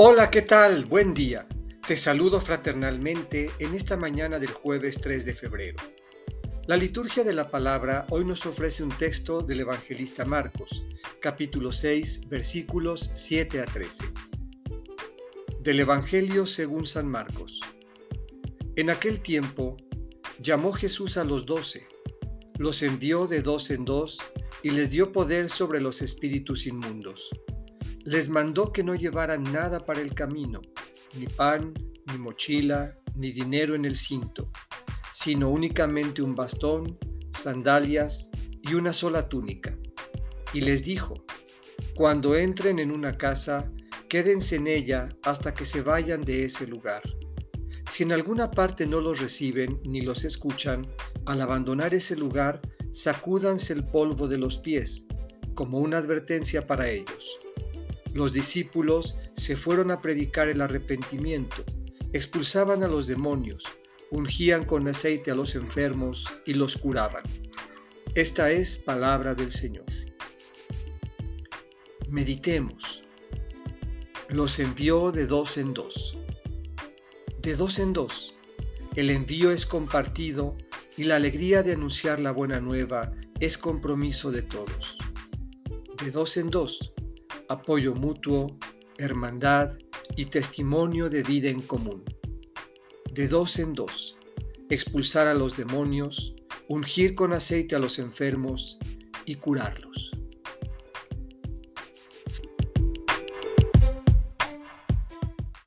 Hola, ¿qué tal? Buen día. Te saludo fraternalmente en esta mañana del jueves 3 de febrero. La liturgia de la palabra hoy nos ofrece un texto del evangelista Marcos, capítulo 6, versículos 7 a 13. Del Evangelio según San Marcos. En aquel tiempo, llamó Jesús a los doce, los envió de dos en dos y les dio poder sobre los espíritus inmundos les mandó que no llevaran nada para el camino, ni pan, ni mochila, ni dinero en el cinto, sino únicamente un bastón, sandalias y una sola túnica. Y les dijo, cuando entren en una casa, quédense en ella hasta que se vayan de ese lugar. Si en alguna parte no los reciben ni los escuchan, al abandonar ese lugar, sacúdanse el polvo de los pies, como una advertencia para ellos. Los discípulos se fueron a predicar el arrepentimiento, expulsaban a los demonios, ungían con aceite a los enfermos y los curaban. Esta es palabra del Señor. Meditemos. Los envió de dos en dos. De dos en dos. El envío es compartido y la alegría de anunciar la buena nueva es compromiso de todos. De dos en dos apoyo mutuo, hermandad y testimonio de vida en común. De dos en dos, expulsar a los demonios, ungir con aceite a los enfermos y curarlos.